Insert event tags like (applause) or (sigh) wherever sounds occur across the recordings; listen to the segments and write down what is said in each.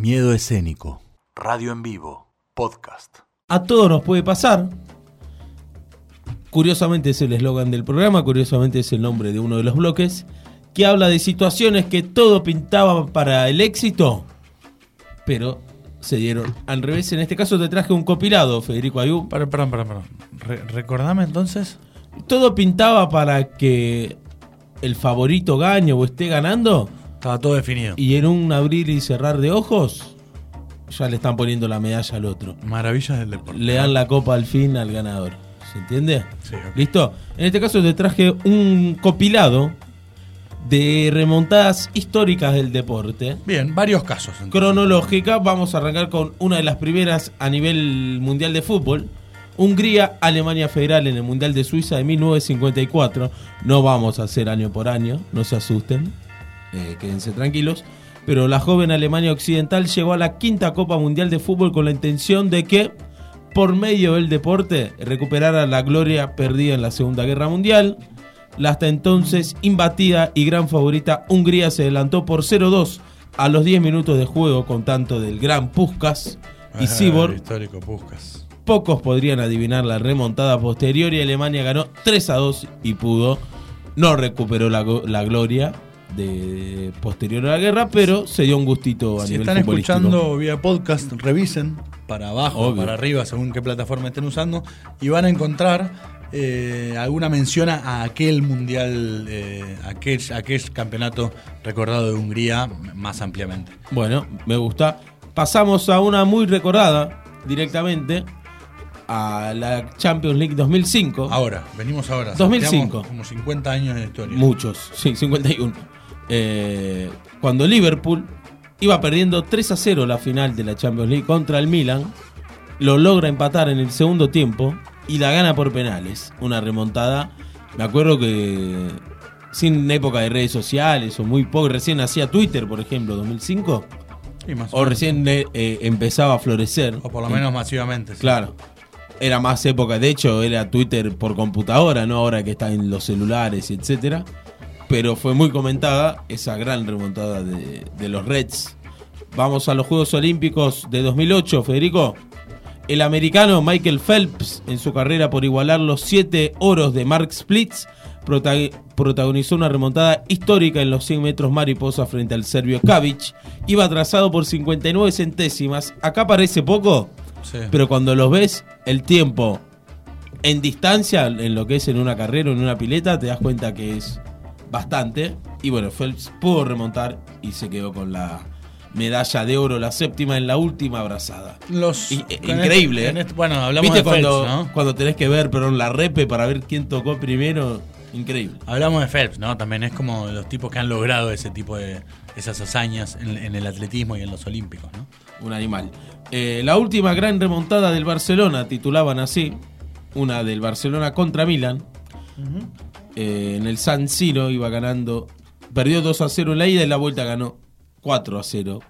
Miedo escénico. Radio en vivo. Podcast. A todos nos puede pasar. Curiosamente es el eslogan del programa, curiosamente es el nombre de uno de los bloques, que habla de situaciones que todo pintaba para el éxito, pero se dieron al revés. En este caso te traje un copilado, Federico Ayú. Perdón, perdón, perdón. recordame entonces. Todo pintaba para que el favorito gane o esté ganando. Estaba todo definido. Y en un abrir y cerrar de ojos, ya le están poniendo la medalla al otro. Maravillas del deporte. Le dan la copa al fin al ganador. ¿Se entiende? Sí. ¿Listo? En este caso te traje un copilado de remontadas históricas del deporte. Bien, varios casos. Cronológica, vamos a arrancar con una de las primeras a nivel mundial de fútbol. Hungría, Alemania Federal en el Mundial de Suiza de 1954. No vamos a hacer año por año, no se asusten, eh, quédense tranquilos. Pero la joven Alemania Occidental llegó a la quinta Copa Mundial de Fútbol con la intención de que por medio del deporte recuperara la gloria perdida en la Segunda Guerra Mundial. La hasta entonces imbatida y gran favorita Hungría se adelantó por 0-2 a los 10 minutos de juego con tanto del gran Puskas y Sibor. Histórico Puskas. Pocos podrían adivinar la remontada posterior y Alemania ganó 3 2 y pudo. No recuperó la, la gloria, de posterior a la guerra, pero se dio un gustito a si nivel están escuchando vía podcast, revisen para abajo, para arriba, según qué plataforma estén usando, y van a encontrar eh, alguna mención a aquel mundial, eh, aquel, aquel campeonato recordado de Hungría más ampliamente. Bueno, me gusta. Pasamos a una muy recordada directamente a la Champions League 2005. Ahora, venimos ahora. 2005. Como 50 años de historia. Muchos, sí, 51. Eh, cuando Liverpool iba perdiendo 3 a 0 la final de la Champions League contra el Milan, lo logra empatar en el segundo tiempo y la gana por penales. Una remontada. Me acuerdo que sin época de redes sociales o muy poco, recién hacía Twitter, por ejemplo, 2005. o recién eh, empezaba a florecer. O por lo menos masivamente. Claro. Era más época, de hecho era Twitter por computadora, no ahora que está en los celulares, etcétera pero fue muy comentada esa gran remontada de, los Reds. Vamos a los Juegos Olímpicos de 2008, Federico. El americano Michael Phelps, en su carrera por igualar los siete oros de Mark Splits, protagonizó una remontada histórica en los 100 metros mariposa frente al serbio Kavic. Iba atrasado por 59 centésimas. Acá parece poco, pero cuando los ves, el tiempo en distancia, en lo que es en una carrera o en una pileta, te das cuenta que es bastante. Y bueno, Phelps pudo remontar y se quedó con la medalla de oro, la séptima en la última abrazada. Los, eh, increíble, este- ¿eh? Este- bueno, hablamos de cuando, Phelps, ¿no? cuando tenés que ver, pero la repe para ver quién tocó primero, increíble. Hablamos de Phelps, ¿no? También es como los tipos que han logrado ese tipo de esas hazañas en, el atletismo y en los olímpicos, ¿no? Un animal. Eh, la última gran remontada del Barcelona, titulaban así, una del Barcelona contra Milan. Eh, en el San Siro iba ganando, perdió 2 a 0 en la ida y la vuelta ganó 4 a 0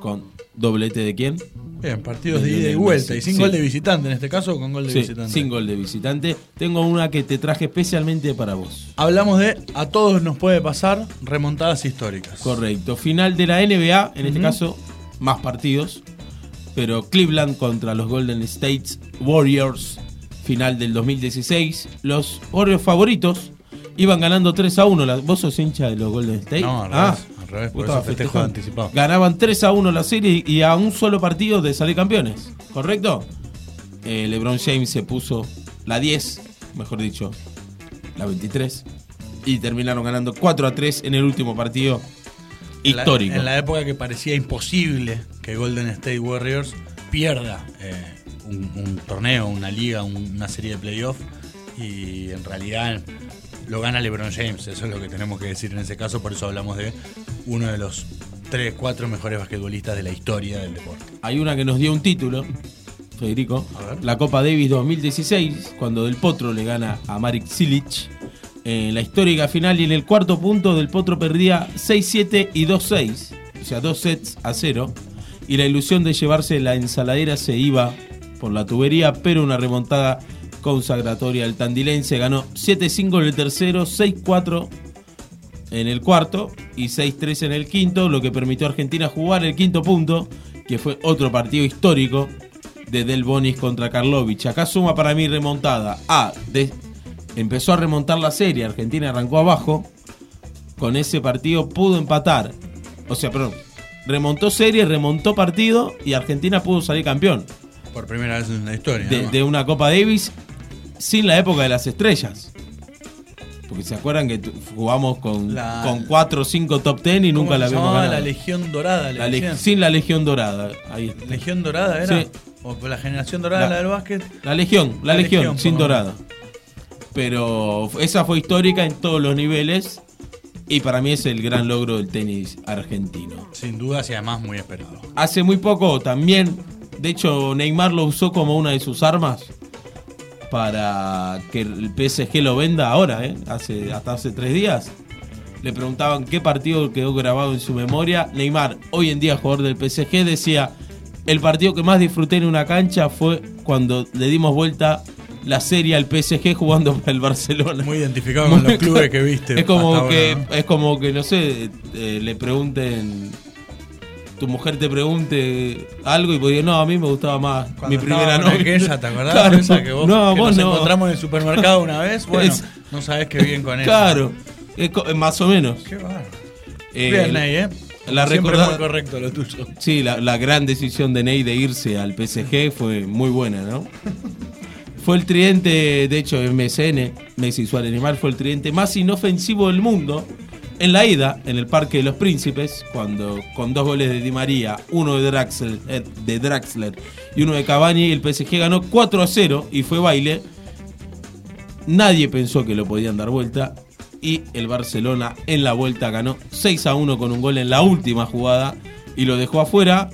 con doblete de quién? Bien, partidos de, ida y vuelta y sin gol de visitante en este caso con gol de visitante. Sin gol de visitante. Tengo una que te traje especialmente para vos. Hablamos de a todos nos puede pasar remontadas históricas. Correcto. Final de la NBA, en este caso más partidos, pero Cleveland contra los Golden State Warriors final del 2016. Los Orioles favoritos iban ganando 3 a 1. ¿Vos sos hincha de los Golden State? No, al ah, revés, por eso festejo anticipado. Ganaban 3 a 1 la serie y a un solo partido de salir campeones, ¿correcto? Eh, LeBron James se puso la 10, mejor dicho, la 23. Y terminaron ganando 4 a 3 en el último partido histórico. En la, época que parecía imposible que Golden State Warriors pierda. Eh, un, torneo, una liga, una serie de playoffs y en realidad lo gana LeBron James, eso es lo que tenemos que decir en ese caso, por eso hablamos de uno de los 3, 4 mejores basquetbolistas de la historia del deporte. Hay una que nos dio un título, Federico, la Copa Davis 2016, cuando Del Potro le gana a Marek Silic en la histórica final y en el cuarto punto Del Potro perdía 6-7 y 2-6, o sea, dos sets a cero, y la ilusión de llevarse la ensaladera se iba por la tubería, pero una remontada consagratoria. El tandilense ganó 7-5 en el tercero, 6-4 en el cuarto y 6-3 en el quinto, lo que permitió a Argentina jugar el quinto punto, que fue otro partido histórico de Del Bonis contra Karlovich. Acá suma para mí remontada. A, de- empezó a remontar la serie, Argentina arrancó abajo, con ese partido pudo empatar. O sea, perdón, remontó serie, remontó partido y Argentina pudo salir campeón Por primera vez en la historia. de, una Copa Davis sin la época de las estrellas. Porque se acuerdan que jugamos con, La- con 4 o 5 top 10 y ¿Cómo nunca la ganado. La Legión Dorada. La le- sin la Legión Dorada. Ahí está. ¿Legión Dorada era? Sí. ¿O la generación dorada, La- la, del básquet? La Legión, la, Legión, Legión, sin Dorada. Pero esa fue histórica en todos los niveles y para mí es el gran logro del tenis argentino. Sin duda, y además muy esperado. Hace muy poco también, de hecho Neymar lo usó como una de sus armas para que el PSG lo venda ahora, ¿eh? hace, hasta hace tres días. Le preguntaban qué partido quedó grabado en su memoria. Neymar, hoy en día jugador del PSG, decía, el partido que más disfruté en una cancha fue cuando le dimos vuelta la serie al PSG jugando para el Barcelona. Muy identificado con los clubes que viste. Es como que, ahora, ¿no? es como que, no sé, eh, le pregunten, tu mujer te pregunte algo y vos digas, no, a mí me gustaba más Cuando mi primera novia. aquella, ¿te acordás? Claro, Esa que vos, no, que vos nos no. encontramos en el supermercado una vez. (laughs) Bueno, Es- no sabés qué bien con ella. Claro, es co- más o menos. Qué bárbaro. Eh, bien, Ney, ¿eh? la Siempre muy correcto lo tuyo. Sí, la, la gran decisión de Ney de irse al PSG fue muy buena, ¿no? Fue el tridente, de hecho, MSN, Messi Suárez Neymar, fue el tridente más inofensivo del mundo en la ida, en el Parque de los Príncipes, cuando con dos goles de Di María, uno de Draxler, eh, y uno de Cavani, el PSG ganó 4 a 0 y fue baile. Nadie pensó que lo podían dar vuelta y el Barcelona en la vuelta ganó 6 a 1 con un gol en la última jugada y lo dejó afuera,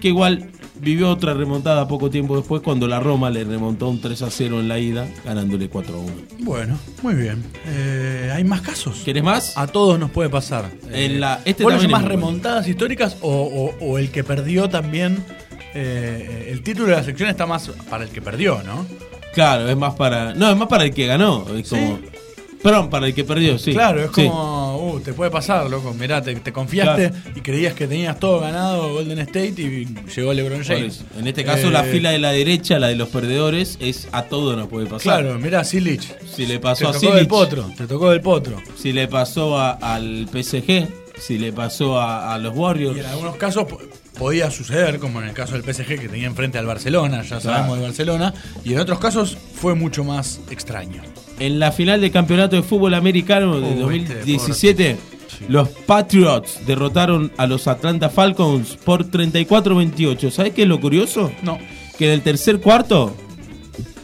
que igual vivió otra remontada poco tiempo después cuando la Roma le remontó un 3 a 0 en la ida, ganándole 4 a 1. Bueno, muy bien. Eh, ¿Hay más casos? ¿Querés más? A todos nos puede pasar. En Eh, la- este ¿Vos lo también llamás es muy bueno. remontadas históricas o, o- o el que perdió también? eh, el título de la sección está más para el que perdió, ¿no? Claro, es más para. No, es más para el que ganó. Es ¿Sí? como. Perdón, para el que perdió, sí. Claro, es Sí. Uh, te puede pasar, loco. Mirá, te, te confiaste Claro. y creías que tenías todo ganado Golden State y llegó LeBron James. En este caso, la Eh, fila de la derecha, la de los perdedores, es a todo nos puede pasar. Claro, mirá, Silich. Si le Te pasó a tocó del potro, te tocó del potro. si le pasó a- al PSG, si le pasó a, a los Warriors. Y en algunos casos po- podía suceder, como en el caso del PSG que tenía enfrente al Barcelona, ya sabemos de Barcelona, y en otros casos fue mucho más extraño. En la final del campeonato de fútbol americano de Uh, este 2017, los Patriots derrotaron a los Atlanta Falcons por 34-28. ¿Sabes qué es lo curioso? No. Que en el tercer cuarto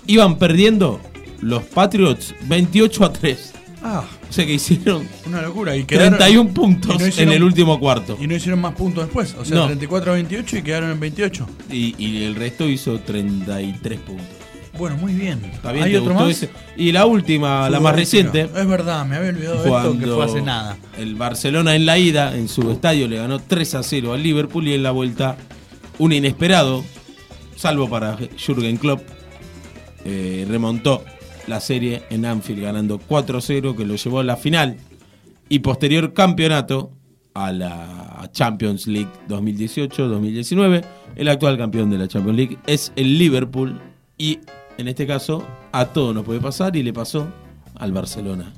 iban perdiendo los Patriots 28 a 3. Ah, O sea que hicieron una locura. Y quedaron- 31 puntos y no hicieron- en el último cuarto. Y no hicieron más puntos después. O sea, No. 34 a 28 y quedaron en 28. Y, y el resto hizo 33 puntos. Bueno, muy bien. ¿Está bien? ¿Hay ¿Te otro más? ese? Y la última, la más reciente. Es verdad, me había olvidado de esto que fue hace nada. el Barcelona en la ida, en su estadio, le ganó 3 a 0 al Liverpool y en la vuelta, un inesperado, salvo para Jürgen Klopp, eh, remontó la serie en Anfield ganando 4 a 0, que lo llevó a la final y posterior campeonato a la Champions League 2018-2019. El actual campeón de la Champions League es el Liverpool y en este caso a todo nos puede pasar y le pasó al Barcelona